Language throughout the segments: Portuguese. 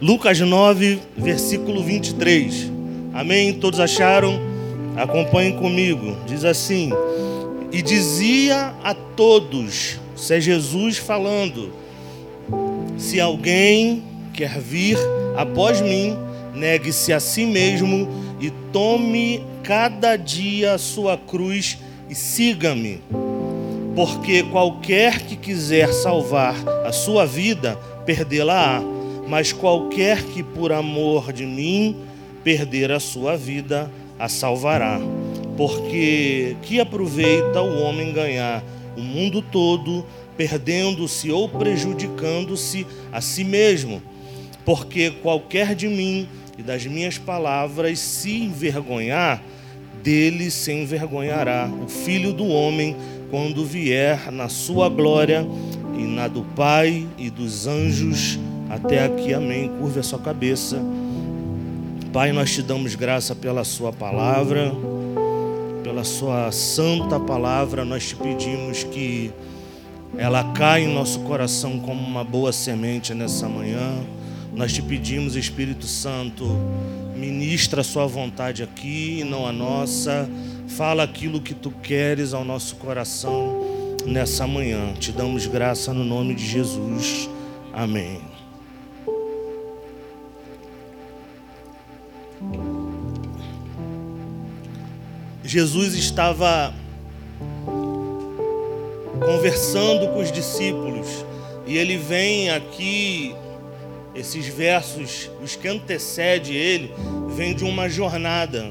Lucas 9, versículo 23. Amém? Todos acharam? Acompanhem comigo. Diz assim: E dizia a todos, isso é Jesus falando, se alguém quer vir após mim, negue-se a si mesmo e tome cada dia a sua cruz e siga-me. Porque qualquer que quiser salvar a sua vida, perdê-la-á. Mas qualquer que por amor de mim perder a sua vida, a salvará. Porque que aproveita o homem ganhar o mundo todo, perdendo-se ou prejudicando-se a si mesmo? Porque qualquer de mim e das minhas palavras se envergonhar, dele se envergonhará o filho do homem quando vier na sua glória e na do Pai e dos anjos. Até aqui, amém. Curva a sua cabeça. Pai, nós te damos graça pela Sua palavra, pela Sua santa palavra. Nós te pedimos que ela caia em nosso coração como uma boa semente nessa manhã. Nós te pedimos, Espírito Santo, ministra a Sua vontade aqui e não a nossa. Fala aquilo que tu queres ao nosso coração nessa manhã. Te damos graça no nome de Jesus. Amém. Jesus estava conversando com os discípulos e ele vem aqui, esses versos, os que antecede ele, vem de uma jornada.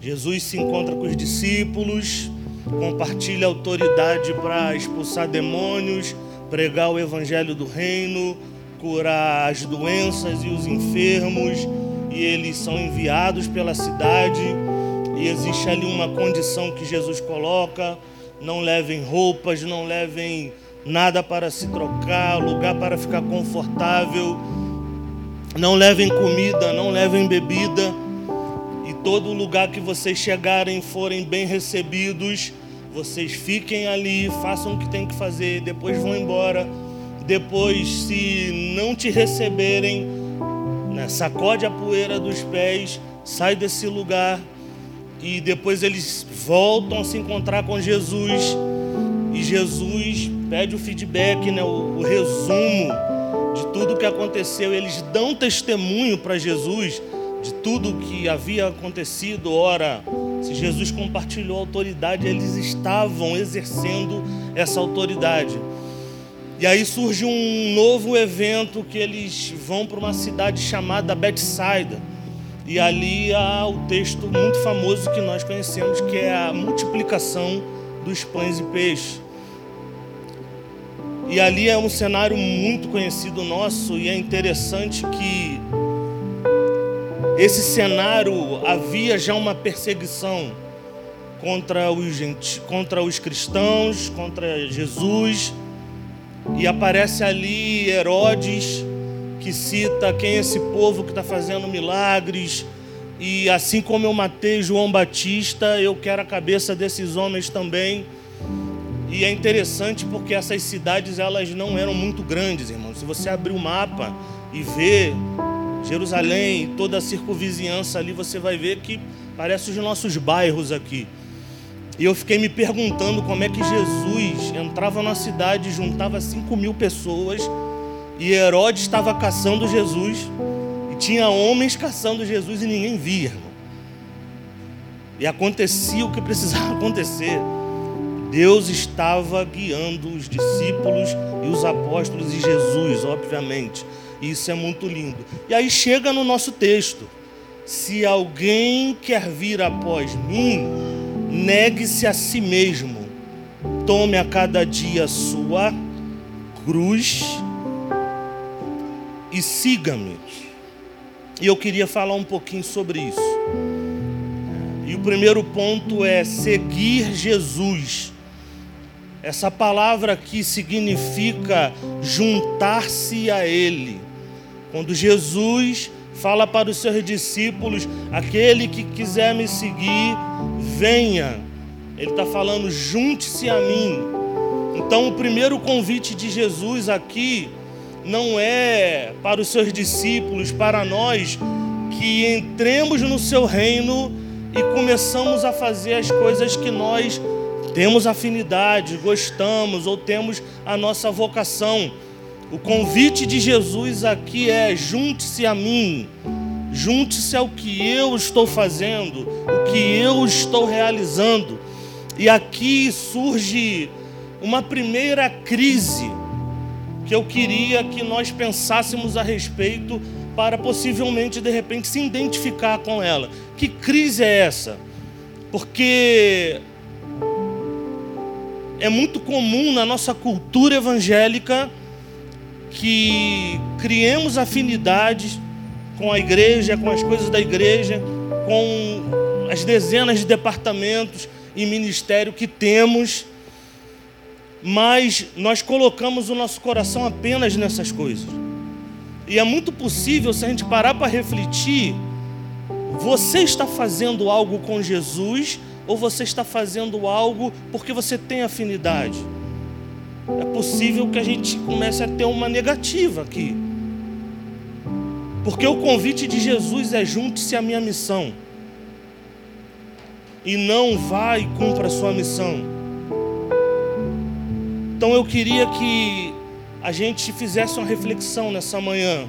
Jesus se encontra com os discípulos, compartilha autoridade para expulsar demônios, pregar o evangelho do reino, curar as doenças e os enfermos, e eles são enviados pela cidade e existe ali uma condição que Jesus coloca: não levem roupas, não levem nada para se trocar, lugar para ficar confortável, não levem comida, não levem bebida, e todo lugar que vocês chegarem forem bem recebidos, vocês fiquem ali, façam o que tem que fazer, depois vão embora. Depois, se não te receberem, né, sacode a poeira dos pés, sai desse lugar e depois eles voltam a se encontrar com Jesus e Jesus pede o feedback, né, o, o resumo de tudo o que aconteceu. Eles dão testemunho para Jesus de tudo o que havia acontecido. Ora, se Jesus compartilhou autoridade, eles estavam exercendo essa autoridade. E aí surge um novo evento que eles vão para uma cidade chamada Betsaida. E ali há o texto muito famoso que nós conhecemos, que é a multiplicação dos pães e peixes. E ali é um cenário muito conhecido nosso e é interessante que esse cenário havia já uma perseguição contra os, contra os cristãos, contra Jesus, e aparece ali Herodes que cita quem é esse povo que está fazendo milagres. E assim como eu matei João Batista, eu quero a cabeça desses homens também. E é interessante porque essas cidades elas não eram muito grandes, irmão. Se você abrir o mapa e ver Jerusalém, toda a circunvizinhança ali, você vai ver que parece os nossos bairros aqui. E eu fiquei me perguntando como é que Jesus entrava na cidade, juntava 5 mil pessoas e Herodes estava caçando Jesus. E tinha homens caçando Jesus e ninguém via. Irmão. E acontecia o que precisava acontecer. Deus estava guiando os discípulos e os apóstolos e Jesus, obviamente. Isso é muito lindo. E aí chega no nosso texto: se alguém quer vir após mim, negue-se a si mesmo, tome a cada dia a sua cruz e siga-me. E eu queria falar um pouquinho sobre isso. E o primeiro ponto é seguir Jesus. Essa palavra aqui significa juntar-se a Ele. Quando Jesus fala para os seus discípulos: aquele que quiser me seguir, venha. Ele está falando: junte-se a mim. Então, o primeiro convite de Jesus aqui não é para os seus discípulos, para nós, que entremos no seu reino e começamos a fazer as coisas que nós temos afinidade, gostamos ou temos a nossa vocação. O convite de Jesus aqui é: junte-se a mim, junte-se ao que eu estou fazendo, o que eu estou realizando. E aqui surge uma primeira crise que eu queria que nós pensássemos a respeito para possivelmente de repente se identificar com ela. Que crise é essa? Porque é muito comum na nossa cultura evangélica que criemos afinidades com a igreja, com as coisas da igreja, com as dezenas de departamentos e ministério que temos, mas nós colocamos o nosso coração apenas nessas coisas. E é muito possível, se a gente parar para refletir, você está fazendo algo com Jesus ou você está fazendo algo porque você tem afinidade? É possível que a gente comece a ter uma negativa aqui. Porque o convite de Jesus é junte-se à minha missão. E não vá e cumpra a sua missão. Então eu queria que a gente fizesse uma reflexão nessa manhã.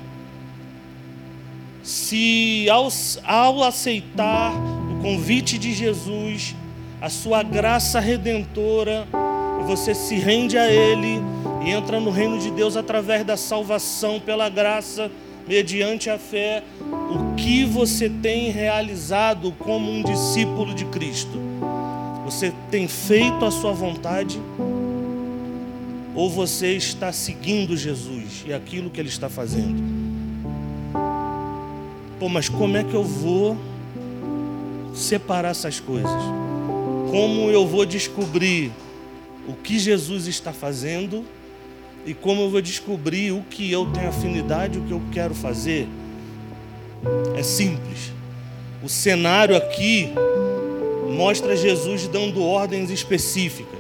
Se ao, ao aceitar o convite de Jesus, a sua graça redentora, você se rende a Ele e entra no reino de Deus através da salvação pela graça mediante a fé, o que você tem realizado como um discípulo de Cristo? Você tem feito a sua vontade? Ou você está seguindo Jesus e aquilo que ele está fazendo? Pô, mas como é que eu vou separar essas coisas? Como eu vou descobrir o que Jesus está fazendo? e como eu vou descobrir o que eu tenho afinidade, o que eu quero fazer. É simples. O cenário aqui mostra Jesus dando ordens específicas.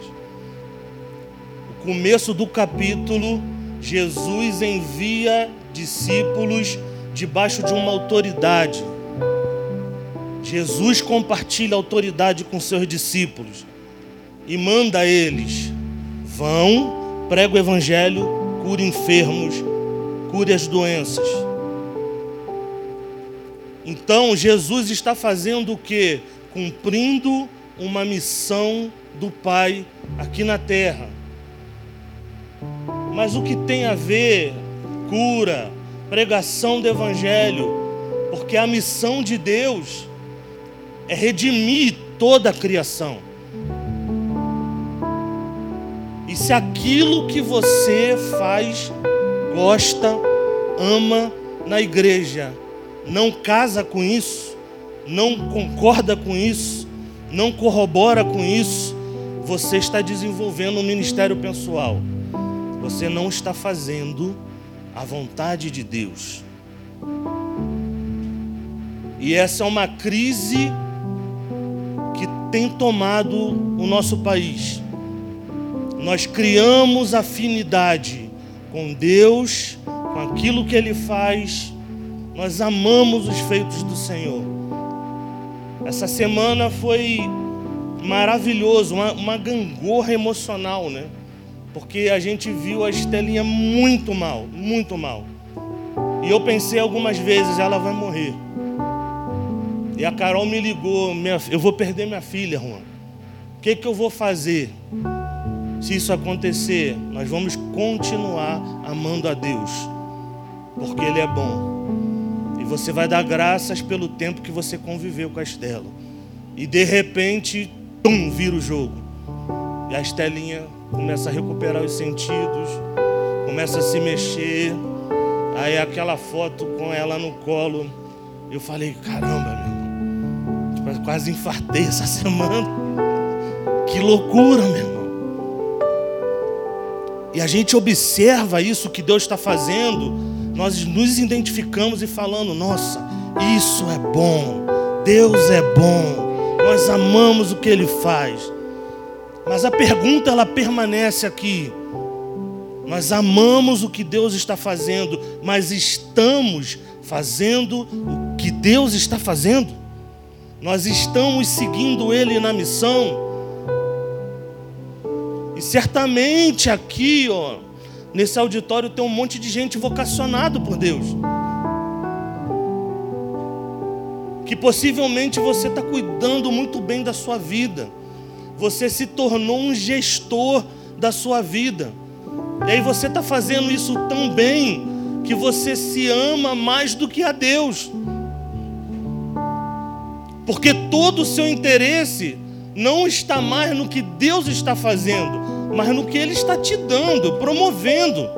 Começo do capítulo, Jesus envia discípulos debaixo de uma autoridade. Jesus compartilha autoridade com seus discípulos e manda eles: vão prega o evangelho, cure enfermos, cure as doenças. Então Jesus está fazendo o que? Cumprindo uma missão do Pai aqui na terra. Mas o que tem a ver cura, pregação do Evangelho? Porque a missão de Deus é redimir toda a criação. E se aquilo que você faz, gosta, ama na igreja, não casa com isso, não concorda com isso, não corrobora com isso, você está desenvolvendo um ministério pessoal. Você não está fazendo a vontade de Deus. E essa é uma crise que tem tomado o nosso país nós criamos afinidade com Deus, com aquilo que Ele faz, nós amamos os feitos do Senhor. Essa semana foi maravilhoso, uma, uma gangorra emocional, né? Porque a gente viu a Estelinha muito mal, muito mal. E eu pensei algumas vezes, ela vai morrer. E a Carol me ligou, minha, eu vou perder minha filha, Juan. O que, que eu vou fazer? Se isso acontecer, nós vamos continuar amando a Deus, porque Ele é bom. E você vai dar graças pelo tempo que você conviveu com a Estela. E de repente, tum, vira o jogo. E a Estelinha começa a recuperar os sentidos, começa a se mexer. Aí aquela foto com ela no colo, eu falei, caramba, meu, quase infartei essa semana. Que loucura, meu irmão e a gente observa isso que Deus está fazendo, nós nos identificamos e falando: nossa, isso é bom, Deus é bom, nós amamos o que Ele faz. Mas a pergunta ela permanece aqui: Nós amamos o que Deus está fazendo, mas estamos fazendo o que Deus está fazendo? Nós estamos seguindo Ele na missão? E certamente aqui, ó, nesse auditório tem um monte de gente vocacionado por Deus. Que possivelmente você está cuidando muito bem da sua vida. Você se tornou um gestor da sua vida. E aí você está fazendo isso tão bem que você se ama mais do que a Deus. Porque todo o seu interesse não está mais no que Deus está fazendo, mas no que Ele está te dando, promovendo.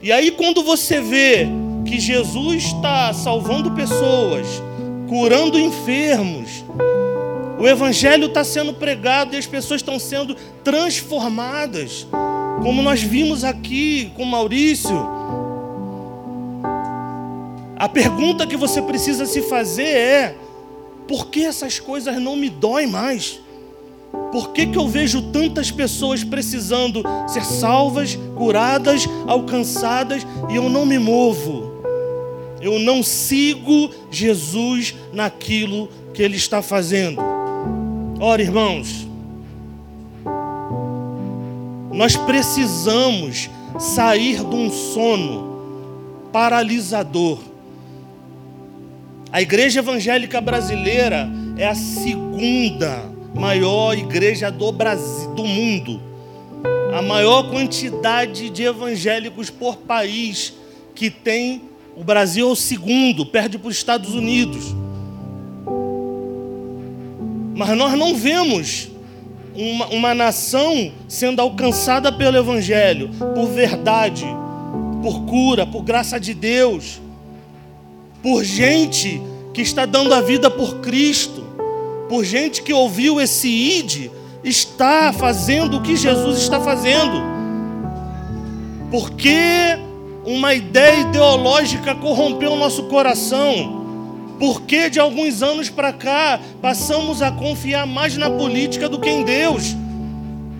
E aí, quando você vê que Jesus está salvando pessoas, curando enfermos, o Evangelho está sendo pregado e as pessoas estão sendo transformadas, como nós vimos aqui com Maurício. A pergunta que você precisa se fazer é: por que essas coisas não me doem mais? Por que, que eu vejo tantas pessoas precisando ser salvas, curadas, alcançadas e eu não me movo? Eu não sigo Jesus naquilo que Ele está fazendo. Ora, irmãos, nós precisamos sair de um sono paralisador. A igreja evangélica brasileira é a segunda maior igreja do Brasil, do mundo. A maior quantidade de evangélicos por país que tem o Brasil é o segundo, perde para os Estados Unidos. Mas nós não vemos uma, uma nação sendo alcançada pelo Evangelho, por verdade, por cura, por graça de Deus, por gente que está dando a vida por Cristo, por gente que ouviu esse id, está fazendo o que Jesus está fazendo. Porque uma ideia ideológica corrompeu o nosso coração. Porque de alguns anos para cá passamos a confiar mais na política do que em Deus?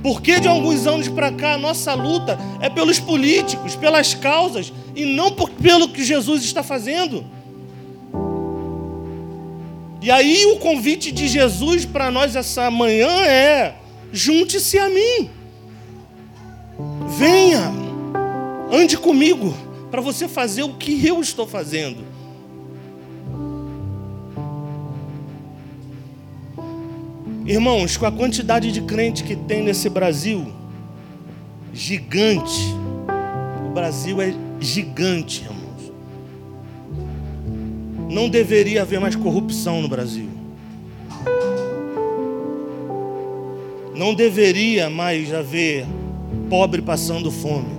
Porque de alguns anos para cá a nossa luta é pelos políticos, pelas causas e não por, pelo que Jesus está fazendo? E aí o convite de Jesus para nós essa manhã é: junte-se a mim. Venha, ande comigo para você fazer o que eu estou fazendo. Irmãos, com a quantidade de crente que tem nesse Brasil, gigante, o Brasil é gigante, irmãos. Não deveria haver mais corrupção no Brasil. Não deveria mais haver pobre passando fome,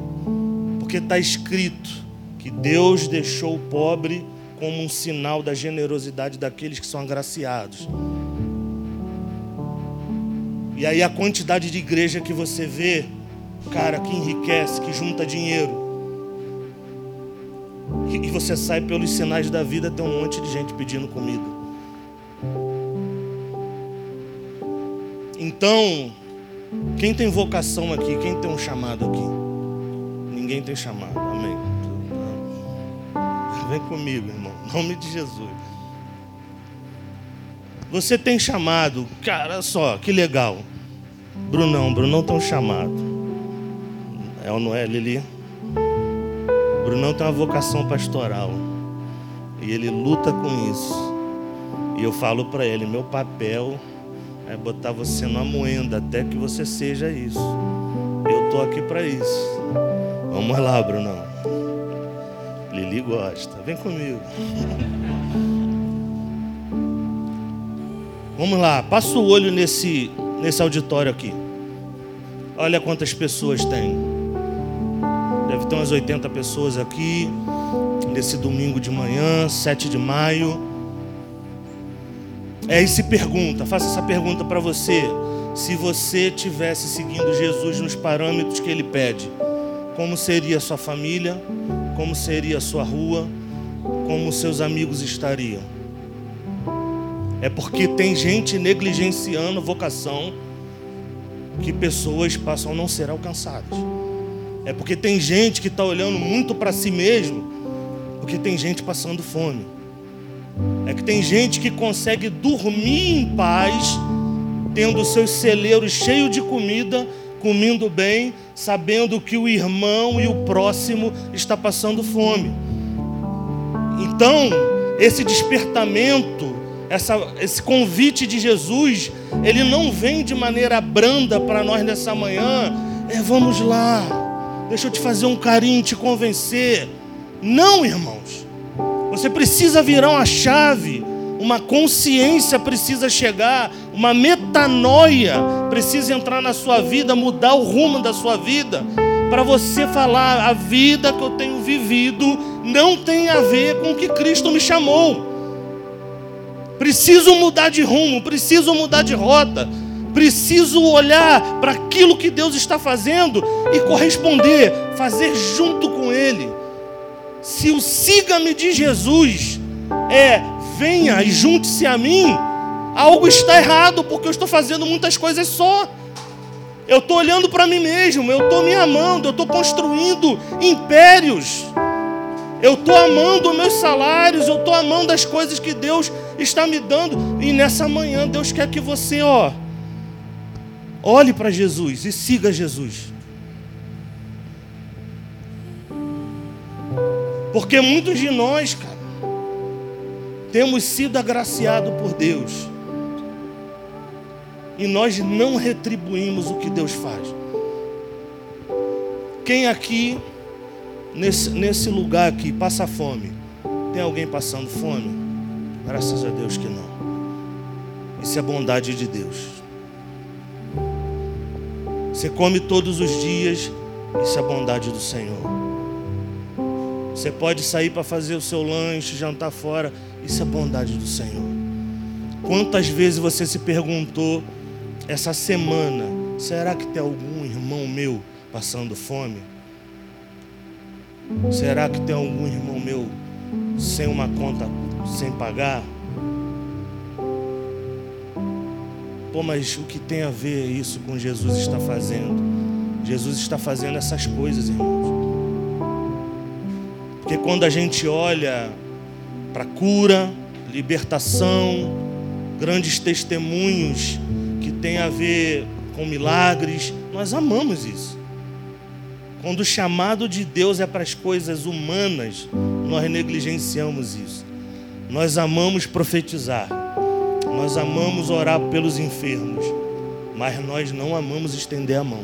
porque está escrito que Deus deixou o pobre como um sinal da generosidade daqueles que são agraciados. E aí a quantidade de igreja que você vê, cara, que enriquece, que junta dinheiro. E você sai pelos sinais da vida, tem um monte de gente pedindo comida. Então, quem tem vocação aqui? Quem tem um chamado aqui? Ninguém tem chamado, amém. Vem comigo, irmão, em nome de Jesus. Você tem chamado, cara, só, que legal. Brunão, Brunão tem um chamado. É ou não é, Lili? Brunão tem uma vocação pastoral. E ele luta com isso. E eu falo para ele: meu papel é botar você numa moenda até que você seja isso. Eu tô aqui para isso. Vamos lá, Brunão. Lili gosta. Vem comigo. Vamos lá, passa o olho nesse, nesse auditório aqui. Olha quantas pessoas tem. Deve ter umas 80 pessoas aqui, nesse domingo de manhã, 7 de maio. É, e se pergunta, faça essa pergunta para você. Se você tivesse seguindo Jesus nos parâmetros que ele pede, como seria a sua família? Como seria a sua rua? Como seus amigos estariam? É porque tem gente negligenciando vocação, que pessoas passam a não ser alcançadas. É porque tem gente que está olhando muito para si mesmo, porque tem gente passando fome. É que tem gente que consegue dormir em paz, tendo seus celeiros cheios de comida, comendo bem, sabendo que o irmão e o próximo está passando fome. Então, esse despertamento, essa, esse convite de Jesus, ele não vem de maneira branda para nós nessa manhã. É, vamos lá, deixa eu te fazer um carinho, te convencer. Não, irmãos. Você precisa virar uma chave, uma consciência precisa chegar, uma metanoia precisa entrar na sua vida, mudar o rumo da sua vida, para você falar: a vida que eu tenho vivido não tem a ver com o que Cristo me chamou. Preciso mudar de rumo, preciso mudar de rota, preciso olhar para aquilo que Deus está fazendo e corresponder, fazer junto com Ele. Se o siga-me de Jesus é venha e junte-se a mim, algo está errado, porque eu estou fazendo muitas coisas só. Eu estou olhando para mim mesmo, eu estou me amando, eu estou construindo impérios. Eu estou amando meus salários, eu estou amando as coisas que Deus está me dando. E nessa manhã Deus quer que você, ó, olhe para Jesus e siga Jesus. Porque muitos de nós, cara, temos sido agraciados por Deus. E nós não retribuímos o que Deus faz. Quem aqui, nesse, nesse lugar aqui, passa fome? Tem alguém passando fome? Graças a Deus que não. Isso é bondade de Deus. Você come todos os dias, isso é bondade do Senhor. Você pode sair para fazer o seu lanche, jantar fora. Isso é bondade do Senhor. Quantas vezes você se perguntou essa semana: será que tem algum irmão meu passando fome? Será que tem algum irmão meu sem uma conta, sem pagar? Pô, mas o que tem a ver isso com Jesus está fazendo? Jesus está fazendo essas coisas, irmãos. Porque quando a gente olha para cura, libertação, grandes testemunhos que tem a ver com milagres, nós amamos isso. Quando o chamado de Deus é para as coisas humanas, nós negligenciamos isso. Nós amamos profetizar, nós amamos orar pelos enfermos, mas nós não amamos estender a mão.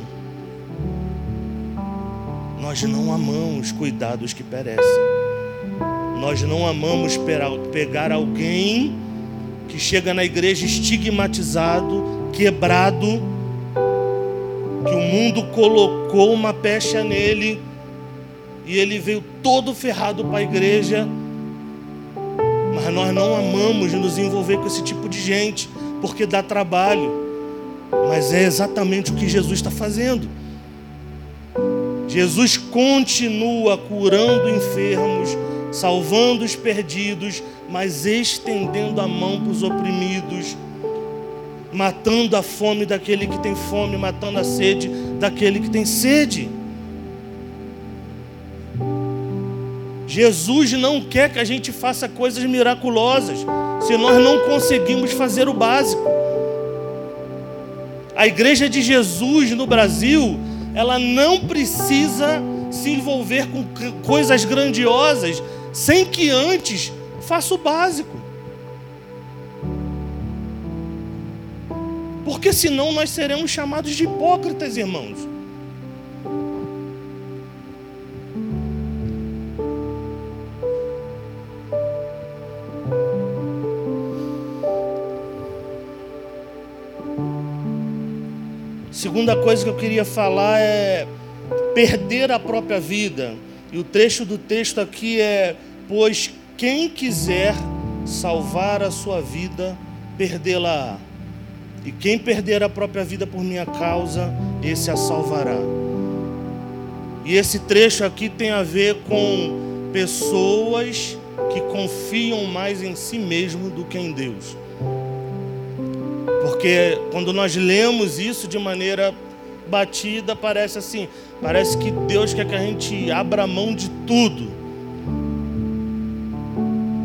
Nós não amamos cuidar dos que perecem. Nós não amamos pegar alguém que chega na igreja estigmatizado, quebrado, que o mundo colocou uma pecha nele e ele veio todo ferrado para a igreja. Mas nós não amamos nos envolver com esse tipo de gente, porque dá trabalho. Mas é exatamente o que Jesus está fazendo. Jesus continua curando enfermos, salvando os perdidos, mas estendendo a mão para os oprimidos, matando a fome daquele que tem fome, matando a sede daquele que tem sede. Jesus não quer que a gente faça coisas miraculosas, se nós não conseguimos fazer o básico. A igreja de Jesus no Brasil ela não precisa se envolver com coisas grandiosas sem que antes faça o básico. Porque senão nós seremos chamados de hipócritas, irmãos. Segunda coisa que eu queria falar é perder a própria vida. E o trecho do texto aqui é: Pois quem quiser salvar a sua vida, perdê-la. E quem perder a própria vida por minha causa, esse a salvará. E esse trecho aqui tem a ver com pessoas que confiam mais em si mesmo do que em Deus. Porque quando nós lemos isso de maneira batida, parece assim, parece que Deus quer que a gente abra mão de tudo.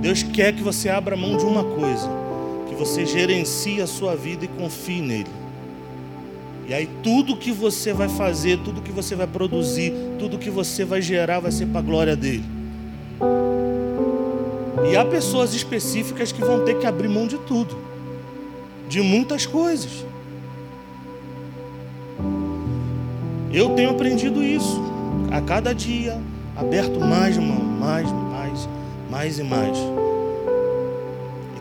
Deus quer que você abra mão de uma coisa, você gerencie a sua vida e confie nele. E aí tudo que você vai fazer, tudo que você vai produzir, tudo que você vai gerar vai ser para a glória dele. E há pessoas específicas que vão ter que abrir mão de tudo, de muitas coisas. Eu tenho aprendido isso a cada dia, aberto mais mão, mais, mais, mais e mais.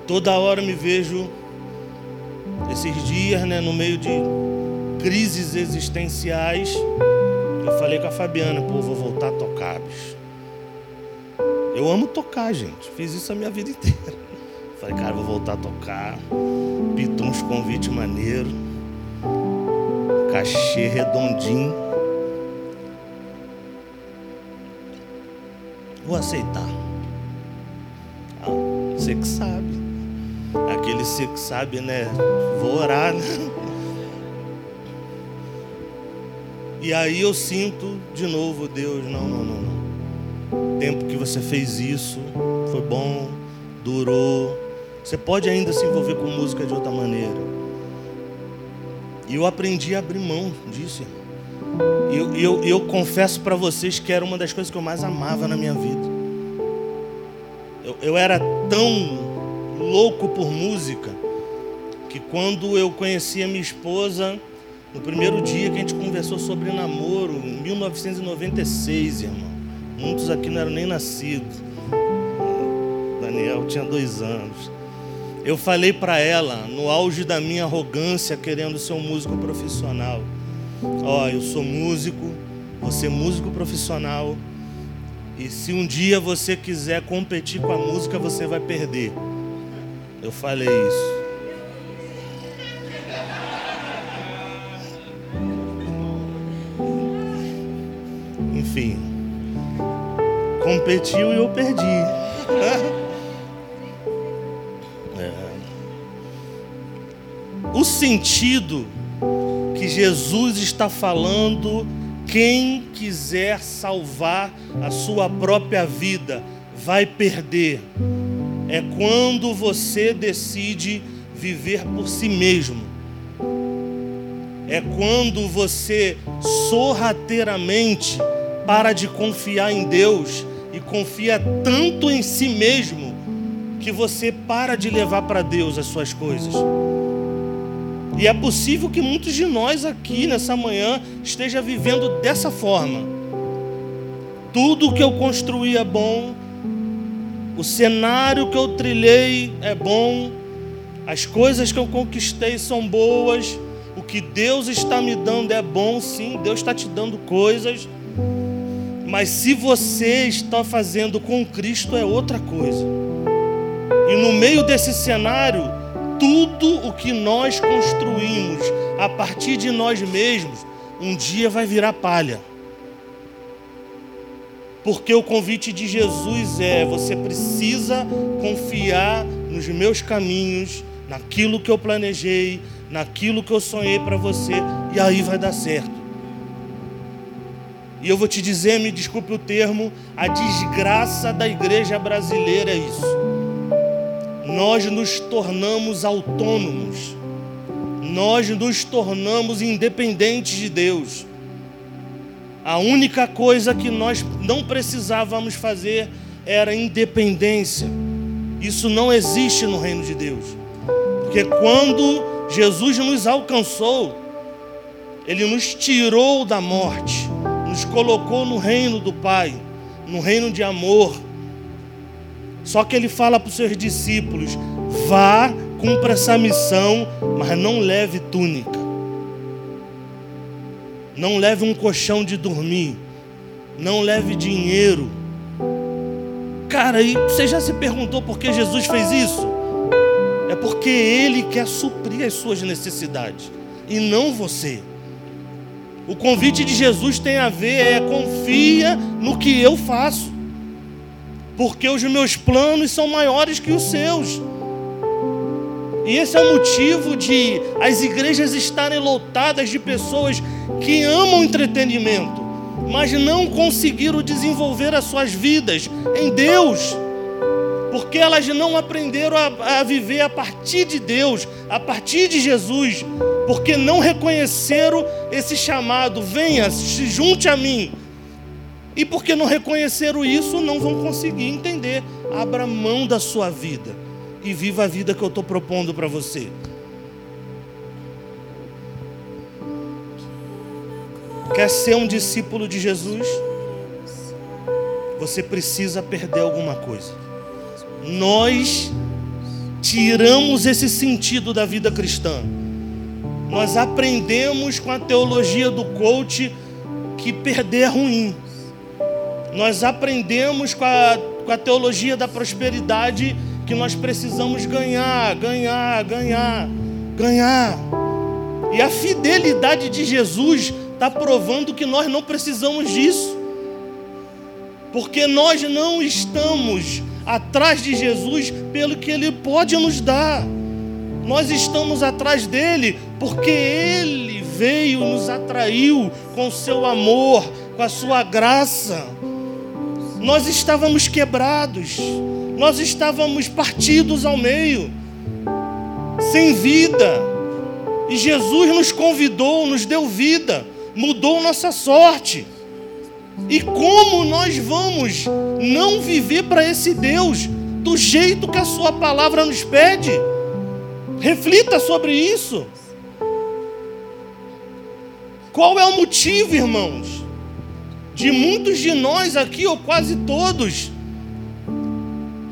Toda hora me vejo esses dias, né, no meio de crises existenciais. Eu falei com a Fabiana, pô, vou voltar a tocar, bicho. Eu amo tocar, gente. Fiz isso a minha vida inteira. Falei, cara, vou voltar a tocar. Pitou uns convites maneiros. Cachê redondinho. Vou aceitar. Ah, você que sabe. Aquele que sabe, né? Vou orar, né? E aí eu sinto de novo, Deus, não, não, não, não. Tempo que você fez isso foi bom, durou. Você pode ainda se envolver com música de outra maneira. E eu aprendi a abrir mão disso. E eu, eu, eu confesso para vocês que era uma das coisas que eu mais amava na minha vida. Eu, eu era tão louco por música que quando eu conheci a minha esposa, no primeiro dia que a gente conversou sobre namoro, em 1996, irmão. Muitos aqui não eram nem nascidos. Daniel tinha dois anos. Eu falei para ela, no auge da minha arrogância, querendo ser um músico profissional. Ó, oh, eu sou músico, você é músico profissional. E se um dia você quiser competir com a música, você vai perder. Eu falei isso. enfim, competiu e eu perdi. É. O sentido que Jesus está falando, quem quiser salvar a sua própria vida vai perder. É quando você decide viver por si mesmo. É quando você sorrateiramente para de confiar em Deus e confia tanto em si mesmo que você para de levar para Deus as suas coisas. E é possível que muitos de nós aqui nessa manhã esteja vivendo dessa forma. Tudo que eu construí é bom, o cenário que eu trilhei é bom, as coisas que eu conquistei são boas, o que Deus está me dando é bom, sim, Deus está te dando coisas mas se você está fazendo com Cristo é outra coisa. E no meio desse cenário, tudo o que nós construímos a partir de nós mesmos, um dia vai virar palha. Porque o convite de Jesus é: você precisa confiar nos meus caminhos, naquilo que eu planejei, naquilo que eu sonhei para você, e aí vai dar certo. E eu vou te dizer, me desculpe o termo, a desgraça da igreja brasileira é isso. Nós nos tornamos autônomos, nós nos tornamos independentes de Deus. A única coisa que nós não precisávamos fazer era independência. Isso não existe no reino de Deus. Porque quando Jesus nos alcançou, Ele nos tirou da morte nos colocou no reino do Pai, no reino de amor. Só que ele fala para os seus discípulos: vá, cumpra essa missão, mas não leve túnica. Não leve um colchão de dormir. Não leve dinheiro. Cara, e você já se perguntou por que Jesus fez isso? É porque Ele quer suprir as suas necessidades e não você. O convite de Jesus tem a ver é confia no que eu faço. Porque os meus planos são maiores que os seus. E esse é o motivo de as igrejas estarem lotadas de pessoas que amam entretenimento, mas não conseguiram desenvolver as suas vidas em Deus, porque elas não aprenderam a, a viver a partir de Deus, a partir de Jesus, porque não reconheceram esse chamado: venha, se junte a mim. E porque não reconheceram isso, não vão conseguir entender. Abra mão da sua vida e viva a vida que eu estou propondo para você. Quer ser um discípulo de Jesus? Você precisa perder alguma coisa. Nós tiramos esse sentido da vida cristã. Nós aprendemos com a teologia do coach que perder é ruim. Nós aprendemos com a, com a teologia da prosperidade que nós precisamos ganhar, ganhar, ganhar, ganhar. E a fidelidade de Jesus está provando que nós não precisamos disso. Porque nós não estamos atrás de Jesus pelo que Ele pode nos dar. Nós estamos atrás dele porque Ele veio, nos atraiu com seu amor, com a sua graça. Nós estávamos quebrados, nós estávamos partidos ao meio, sem vida. E Jesus nos convidou, nos deu vida mudou nossa sorte. E como nós vamos não viver para esse Deus do jeito que a Sua palavra nos pede? Reflita sobre isso. Qual é o motivo, irmãos, de muitos de nós aqui, ou quase todos,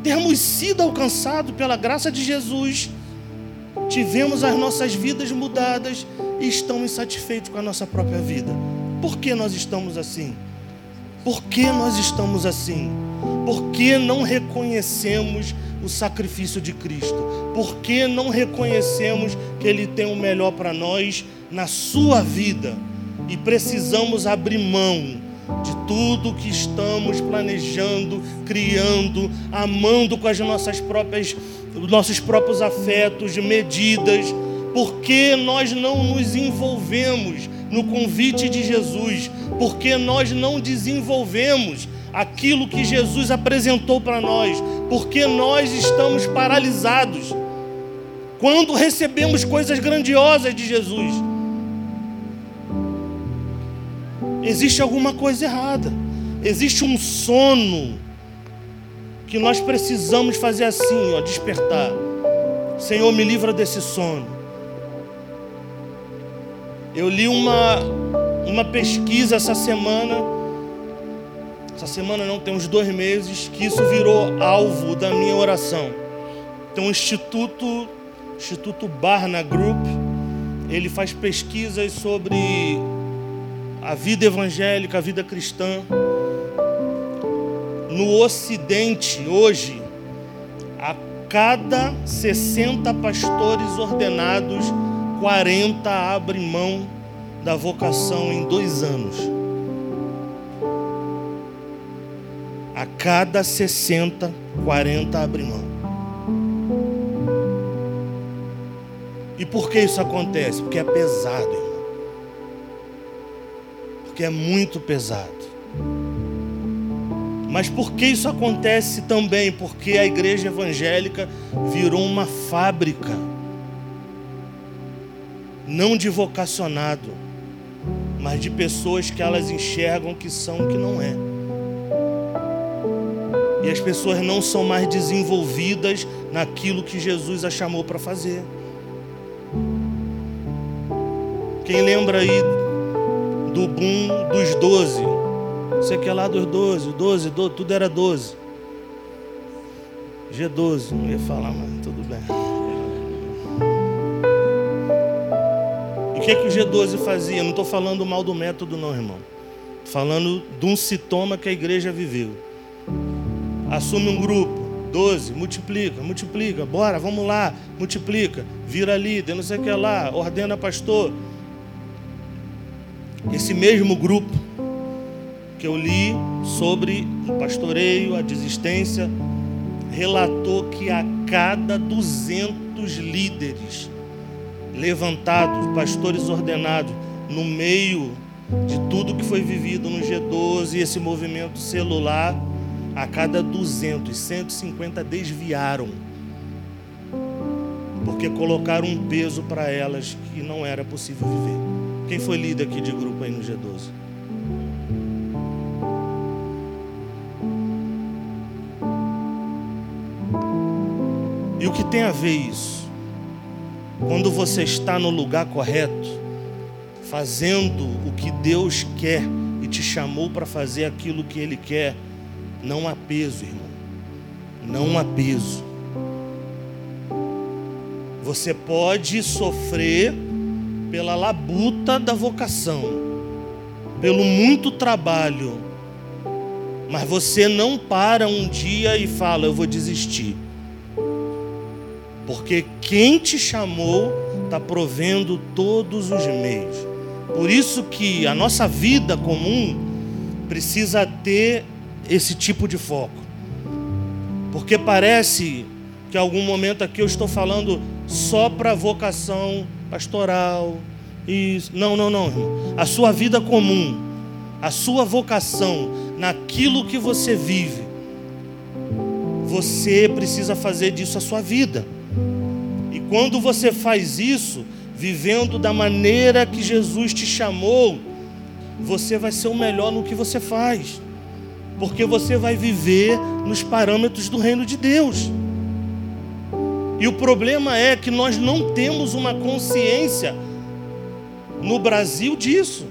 termos sido alcançados pela graça de Jesus, tivemos as nossas vidas mudadas e estão insatisfeitos com a nossa própria vida. Por que nós estamos assim? Por que nós estamos assim? Por que não reconhecemos o sacrifício de Cristo? Por que não reconhecemos que Ele tem o melhor para nós na sua vida? E precisamos abrir mão de tudo que estamos planejando, criando, amando com as nossas próprias, nossos próprios afetos, medidas. Porque nós não nos envolvemos no convite de Jesus, porque nós não desenvolvemos aquilo que Jesus apresentou para nós, porque nós estamos paralisados quando recebemos coisas grandiosas de Jesus. Existe alguma coisa errada, existe um sono que nós precisamos fazer assim, ó, despertar. Senhor, me livra desse sono. Eu li uma, uma pesquisa essa semana, essa semana não, tem uns dois meses, que isso virou alvo da minha oração. Então, o Instituto, Instituto Barna Group, ele faz pesquisas sobre a vida evangélica, a vida cristã. No Ocidente, hoje, a cada 60 pastores ordenados, 40 abrem mão da vocação em dois anos. A cada 60, 40 abrem mão. E por que isso acontece? Porque é pesado, irmão. Porque é muito pesado. Mas por que isso acontece também? Porque a igreja evangélica virou uma fábrica não de vocacionado, mas de pessoas que elas enxergam que são que não é. E as pessoas não são mais desenvolvidas naquilo que Jesus a chamou para fazer. Quem lembra aí do boom dos doze? Você que é lá dos doze, doze, tudo era doze. G12, não ia falar, mas tudo bem. que, que o G12 fazia? Não estou falando mal do método, não, irmão. Falando de um sintoma que a igreja viveu. Assume um grupo, 12, multiplica, multiplica, bora, vamos lá, multiplica, vira líder, não sei o que lá, ordena pastor. Esse mesmo grupo que eu li sobre o pastoreio, a desistência, relatou que a cada 200 líderes levantados, pastores ordenados, no meio de tudo que foi vivido no G12, esse movimento celular, a cada 200, 150 desviaram. Porque colocaram um peso para elas que não era possível viver. Quem foi líder aqui de grupo aí no G12? E o que tem a ver isso? Quando você está no lugar correto, fazendo o que Deus quer e te chamou para fazer aquilo que Ele quer, não há peso, irmão. Não há peso. Você pode sofrer pela labuta da vocação, pelo muito trabalho, mas você não para um dia e fala: Eu vou desistir. Porque quem te chamou está provendo todos os meios. Por isso que a nossa vida comum precisa ter esse tipo de foco. Porque parece que em algum momento aqui eu estou falando só para vocação pastoral. Isso. Não, não, não. A sua vida comum, a sua vocação, naquilo que você vive, você precisa fazer disso a sua vida. E quando você faz isso, vivendo da maneira que Jesus te chamou, você vai ser o melhor no que você faz, porque você vai viver nos parâmetros do reino de Deus. E o problema é que nós não temos uma consciência no Brasil disso.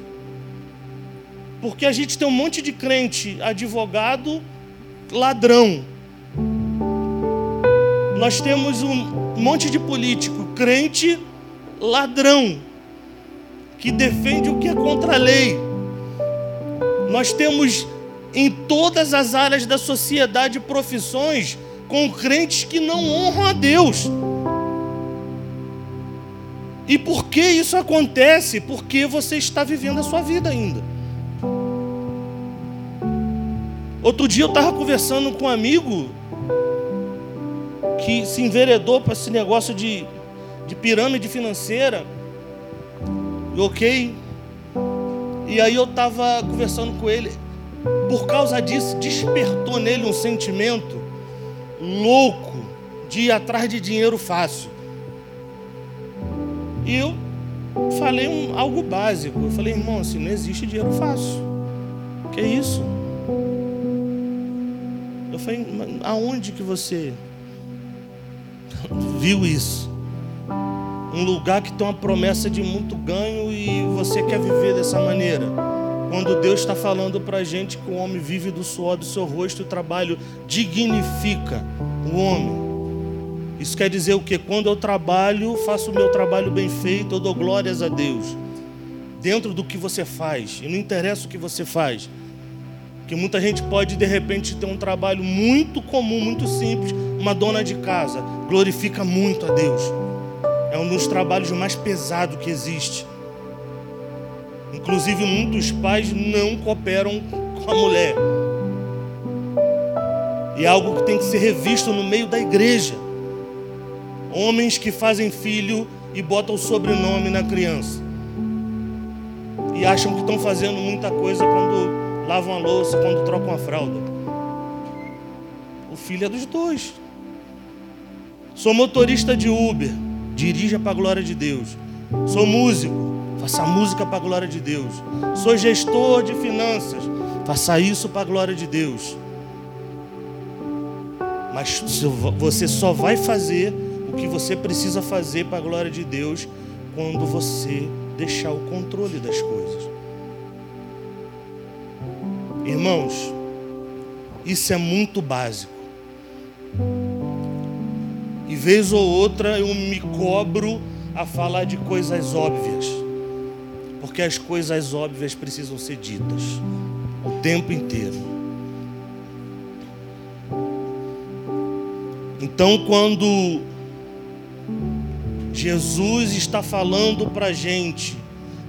Porque a gente tem um monte de crente, advogado, ladrão. Nós temos um monte de político, crente, ladrão, que defende o que é contra a lei. Nós temos em todas as áreas da sociedade profissões com crentes que não honram a Deus. E por que isso acontece? Porque você está vivendo a sua vida ainda. Outro dia eu estava conversando com um amigo que se enveredou para esse negócio de de pirâmide financeira. Ok? E aí eu estava conversando com ele. Por causa disso, despertou nele um sentimento louco de ir atrás de dinheiro fácil. E eu falei um, algo básico. Eu falei, irmão, assim, não existe dinheiro fácil. Que é isso? Eu falei, aonde que você viu isso? um lugar que tem uma promessa de muito ganho e você quer viver dessa maneira. Quando Deus está falando para a gente que o homem vive do suor do seu rosto o trabalho dignifica o homem. Isso quer dizer o que? Quando eu trabalho, faço o meu trabalho bem feito, eu dou glórias a Deus. Dentro do que você faz, e não interessa o que você faz. Que muita gente pode de repente ter um trabalho muito comum, muito simples, uma dona de casa, glorifica muito a Deus. É um dos trabalhos mais pesados que existe. Inclusive, muitos pais não cooperam com a mulher. E é algo que tem que ser revisto no meio da igreja. Homens que fazem filho e botam o sobrenome na criança. E acham que estão fazendo muita coisa quando lavam a louça, quando trocam a fralda. O filho é dos dois. Sou motorista de Uber dirija para a glória de Deus. Sou músico, faça música para a glória de Deus. Sou gestor de finanças, faça isso para a glória de Deus. Mas você só vai fazer o que você precisa fazer para a glória de Deus quando você deixar o controle das coisas. Irmãos, isso é muito básico. E vez ou outra eu me cobro a falar de coisas óbvias. Porque as coisas óbvias precisam ser ditas o tempo inteiro. Então, quando Jesus está falando para a gente,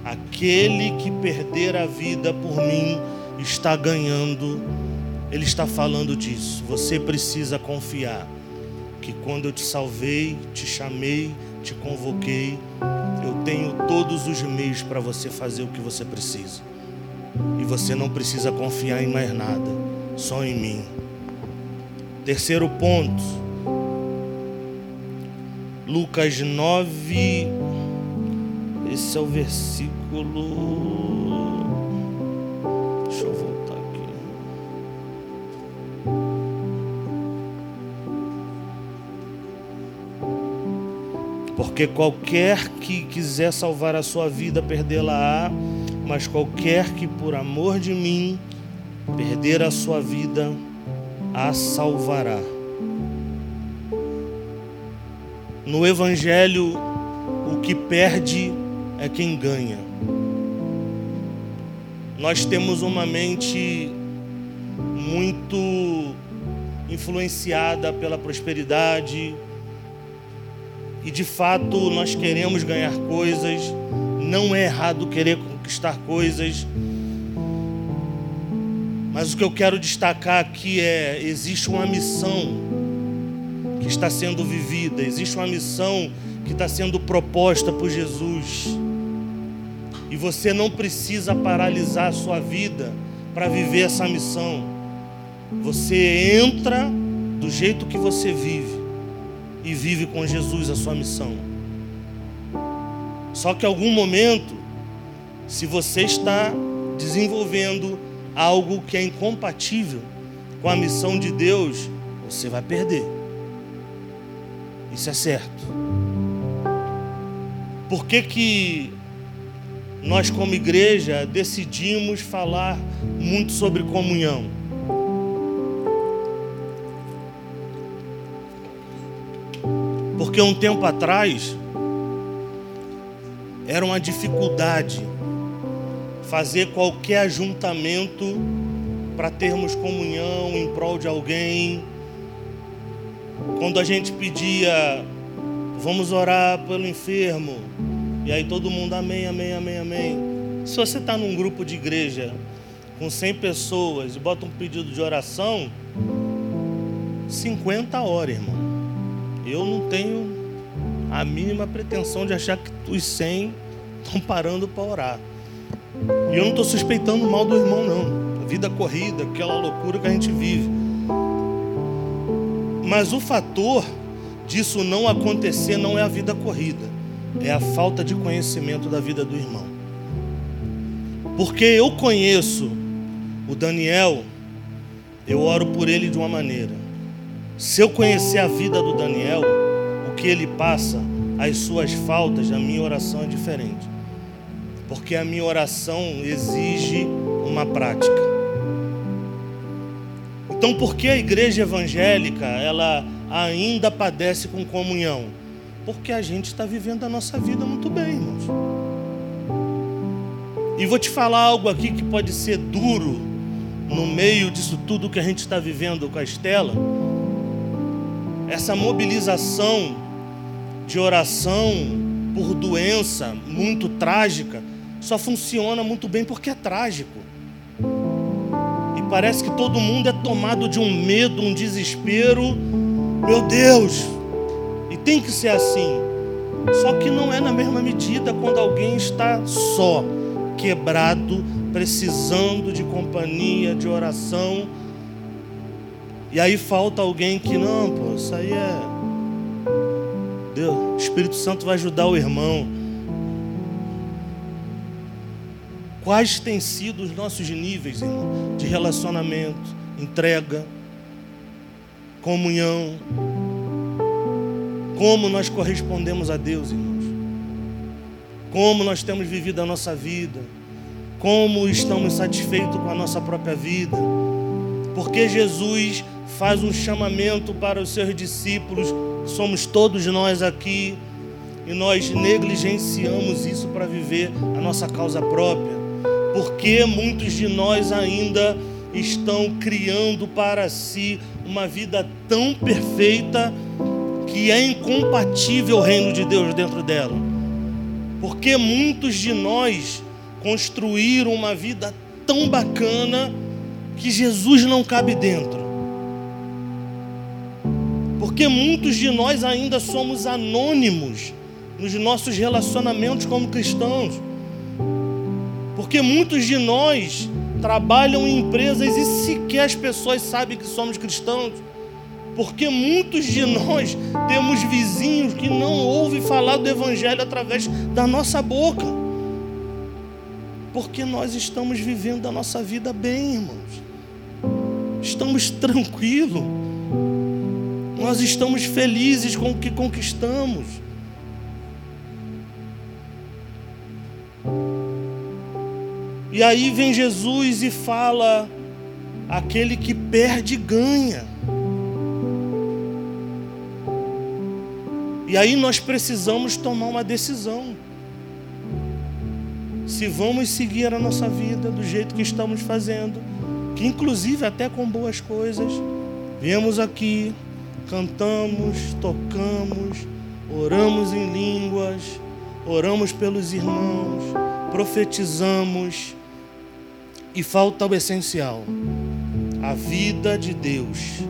aquele que perder a vida por mim está ganhando Ele está falando disso. Você precisa confiar que quando eu te salvei, te chamei, te convoquei, eu tenho todos os meios para você fazer o que você precisa. E você não precisa confiar em mais nada, só em mim. Terceiro ponto. Lucas 9. Esse é o versículo Porque qualquer que quiser salvar a sua vida, perdê-la-á, mas qualquer que por amor de mim perder a sua vida, a salvará. No Evangelho, o que perde é quem ganha. Nós temos uma mente muito influenciada pela prosperidade, e de fato nós queremos ganhar coisas, não é errado querer conquistar coisas. Mas o que eu quero destacar aqui é: existe uma missão que está sendo vivida, existe uma missão que está sendo proposta por Jesus. E você não precisa paralisar a sua vida para viver essa missão. Você entra do jeito que você vive e vive com Jesus a sua missão. Só que em algum momento, se você está desenvolvendo algo que é incompatível com a missão de Deus, você vai perder. Isso é certo. Por que, que nós, como igreja, decidimos falar muito sobre comunhão? Porque um tempo atrás era uma dificuldade fazer qualquer ajuntamento para termos comunhão em prol de alguém. Quando a gente pedia, vamos orar pelo enfermo, e aí todo mundo, amém, amém, amém, amém. Se você está num grupo de igreja com 100 pessoas e bota um pedido de oração, 50 horas, irmão. Eu não tenho a mínima pretensão de achar que os 100 estão parando para orar. E eu não estou suspeitando mal do irmão, não. A vida corrida, aquela loucura que a gente vive. Mas o fator disso não acontecer não é a vida corrida, é a falta de conhecimento da vida do irmão. Porque eu conheço o Daniel, eu oro por ele de uma maneira. Se eu conhecer a vida do Daniel, o que ele passa, as suas faltas, a minha oração é diferente. Porque a minha oração exige uma prática. Então, por que a igreja evangélica ela ainda padece com comunhão? Porque a gente está vivendo a nossa vida muito bem, irmãos. E vou te falar algo aqui que pode ser duro no meio disso tudo que a gente está vivendo com a Estela essa mobilização de oração por doença muito trágica só funciona muito bem porque é trágico. E parece que todo mundo é tomado de um medo, um desespero. Meu Deus! E tem que ser assim. Só que não é na mesma medida quando alguém está só, quebrado, precisando de companhia, de oração e aí falta alguém que, não, pô, isso aí é. Deus, o Espírito Santo vai ajudar o irmão. Quais têm sido os nossos níveis, irmão, de relacionamento, entrega, comunhão? Como nós correspondemos a Deus, irmãos? Como nós temos vivido a nossa vida? Como estamos satisfeitos com a nossa própria vida? Porque Jesus faz um chamamento para os seus discípulos, somos todos nós aqui, e nós negligenciamos isso para viver a nossa causa própria. Porque muitos de nós ainda estão criando para si uma vida tão perfeita que é incompatível o reino de Deus dentro dela. Porque muitos de nós construíram uma vida tão bacana que Jesus não cabe dentro. Porque muitos de nós ainda somos anônimos nos nossos relacionamentos como cristãos. Porque muitos de nós trabalham em empresas e sequer as pessoas sabem que somos cristãos. Porque muitos de nós temos vizinhos que não ouvem falar do Evangelho através da nossa boca. Porque nós estamos vivendo a nossa vida bem, irmãos. Estamos tranquilos. Nós estamos felizes com o que conquistamos. E aí vem Jesus e fala: aquele que perde, ganha. E aí nós precisamos tomar uma decisão. Se vamos seguir a nossa vida do jeito que estamos fazendo, que inclusive até com boas coisas, viemos aqui, cantamos, tocamos, oramos em línguas, oramos pelos irmãos, profetizamos, e falta o essencial: a vida de Deus,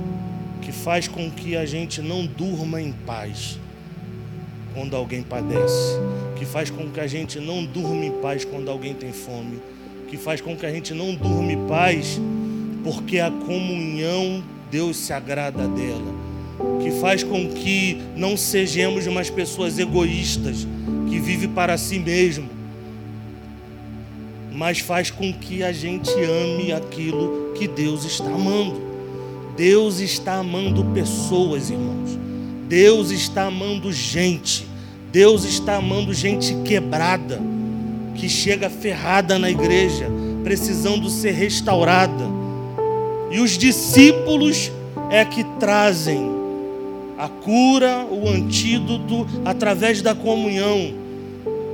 que faz com que a gente não durma em paz quando alguém padece, que faz com que a gente não durma em paz quando alguém tem fome, que faz com que a gente não durma em paz porque a comunhão Deus se agrada dela, que faz com que não sejamos umas pessoas egoístas que vivem para si mesmo, mas faz com que a gente ame aquilo que Deus está amando. Deus está amando pessoas, irmãos. Deus está amando gente. Deus está amando gente quebrada, que chega ferrada na igreja, precisando ser restaurada. E os discípulos é que trazem a cura, o antídoto através da comunhão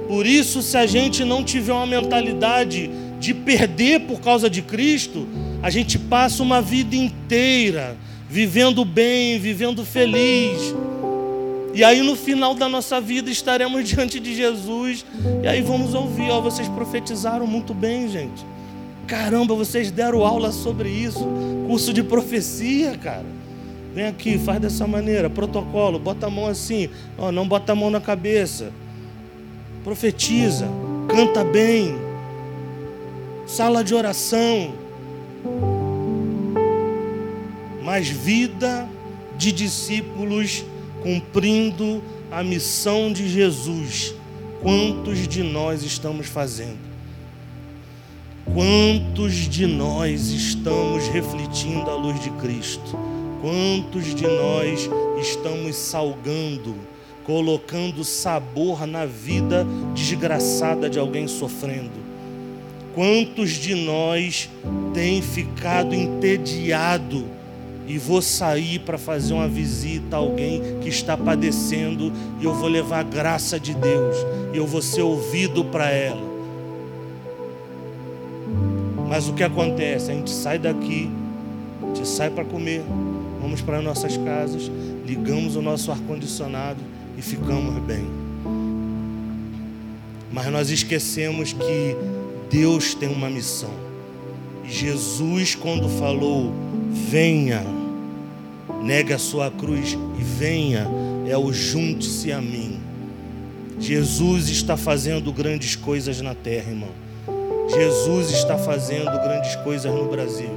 por isso, se a gente não tiver uma mentalidade de perder por causa de Cristo, a gente passa uma vida inteira vivendo bem, vivendo feliz. E aí no final da nossa vida estaremos diante de Jesus e aí vamos ouvir, ó, vocês profetizaram muito bem, gente. Caramba, vocês deram aula sobre isso, curso de profecia, cara. Vem aqui, faz dessa maneira, protocolo, bota a mão assim, ó, não bota a mão na cabeça profetiza, canta bem, sala de oração, mas vida de discípulos cumprindo a missão de Jesus. Quantos de nós estamos fazendo? Quantos de nós estamos refletindo a luz de Cristo? Quantos de nós estamos salgando? colocando sabor na vida desgraçada de alguém sofrendo. Quantos de nós tem ficado entediado e vou sair para fazer uma visita a alguém que está padecendo e eu vou levar a graça de Deus e eu vou ser ouvido para ela. Mas o que acontece? A gente sai daqui, a gente sai para comer, vamos para nossas casas, ligamos o nosso ar-condicionado e ficamos bem. Mas nós esquecemos que Deus tem uma missão. Jesus, quando falou, venha, nega a sua cruz e venha, é o junte-se a mim. Jesus está fazendo grandes coisas na terra, irmão. Jesus está fazendo grandes coisas no Brasil.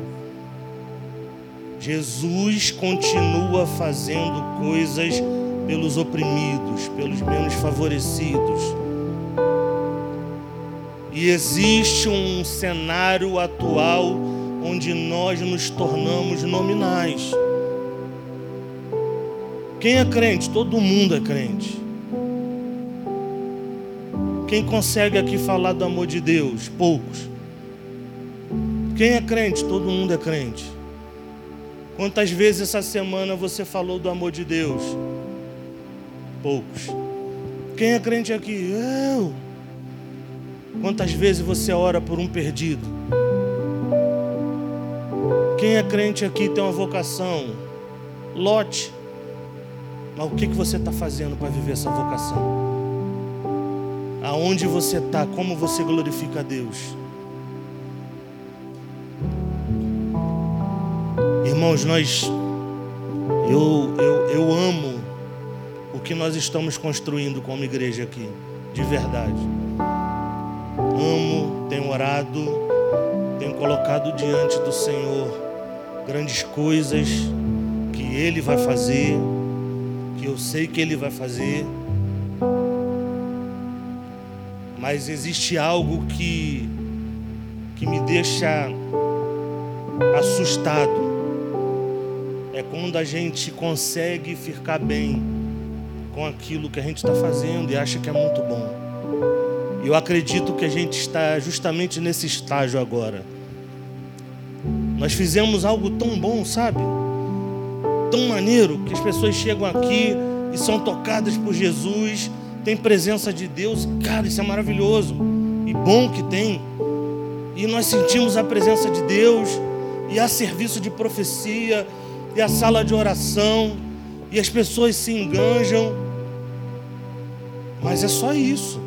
Jesus continua fazendo coisas pelos oprimidos, pelos menos favorecidos. E existe um cenário atual onde nós nos tornamos nominais. Quem é crente? Todo mundo é crente. Quem consegue aqui falar do amor de Deus? Poucos. Quem é crente? Todo mundo é crente. Quantas vezes essa semana você falou do amor de Deus? poucos. Quem é crente aqui? Eu. Quantas vezes você ora por um perdido? Quem é crente aqui tem uma vocação? Lote. Mas o que, que você está fazendo para viver essa vocação? Aonde você está? Como você glorifica a Deus? Irmãos, nós eu, eu, eu amo o que nós estamos construindo como igreja aqui, de verdade. Amo, tenho orado, tenho colocado diante do Senhor grandes coisas que Ele vai fazer, que eu sei que Ele vai fazer. Mas existe algo que, que me deixa assustado. É quando a gente consegue ficar bem com aquilo que a gente está fazendo e acha que é muito bom. Eu acredito que a gente está justamente nesse estágio agora. Nós fizemos algo tão bom, sabe? Tão maneiro que as pessoas chegam aqui e são tocadas por Jesus, tem presença de Deus. Cara, isso é maravilhoso e bom que tem. E nós sentimos a presença de Deus e há serviço de profecia, e a sala de oração, e as pessoas se enganjam. Mas é só isso.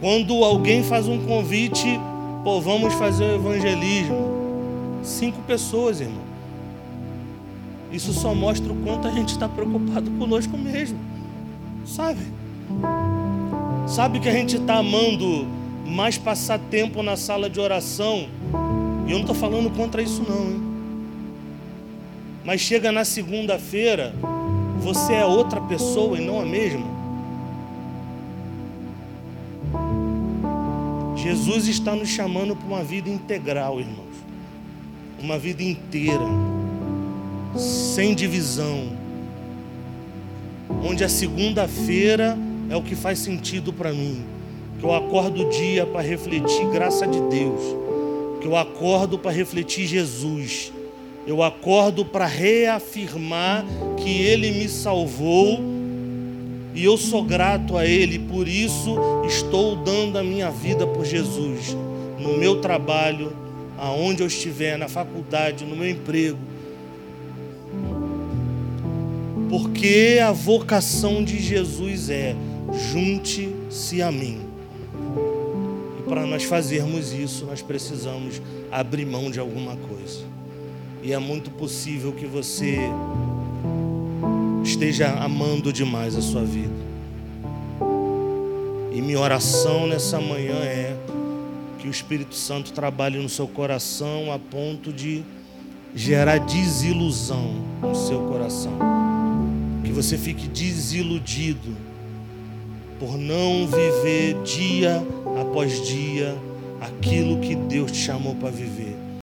Quando alguém faz um convite, pô, vamos fazer o evangelismo. Cinco pessoas, irmão. Isso só mostra o quanto a gente está preocupado conosco mesmo. Sabe? Sabe que a gente está amando mais passar tempo na sala de oração? E eu não estou falando contra isso, não, hein? Mas chega na segunda-feira, você é outra pessoa e não a mesma. Jesus está nos chamando para uma vida integral, irmãos. Uma vida inteira, sem divisão. Onde a segunda-feira é o que faz sentido para mim. Que eu acordo o dia para refletir graça de Deus. Que eu acordo para refletir Jesus. Eu acordo para reafirmar que Ele me salvou e eu sou grato a Ele, por isso estou dando a minha vida por Jesus, no meu trabalho, aonde eu estiver, na faculdade, no meu emprego, porque a vocação de Jesus é junte-se a mim. E para nós fazermos isso, nós precisamos abrir mão de alguma coisa. E é muito possível que você esteja amando demais a sua vida. E minha oração nessa manhã é que o Espírito Santo trabalhe no seu coração a ponto de gerar desilusão no seu coração. Você fique desiludido por não viver dia após dia aquilo que Deus te chamou para viver.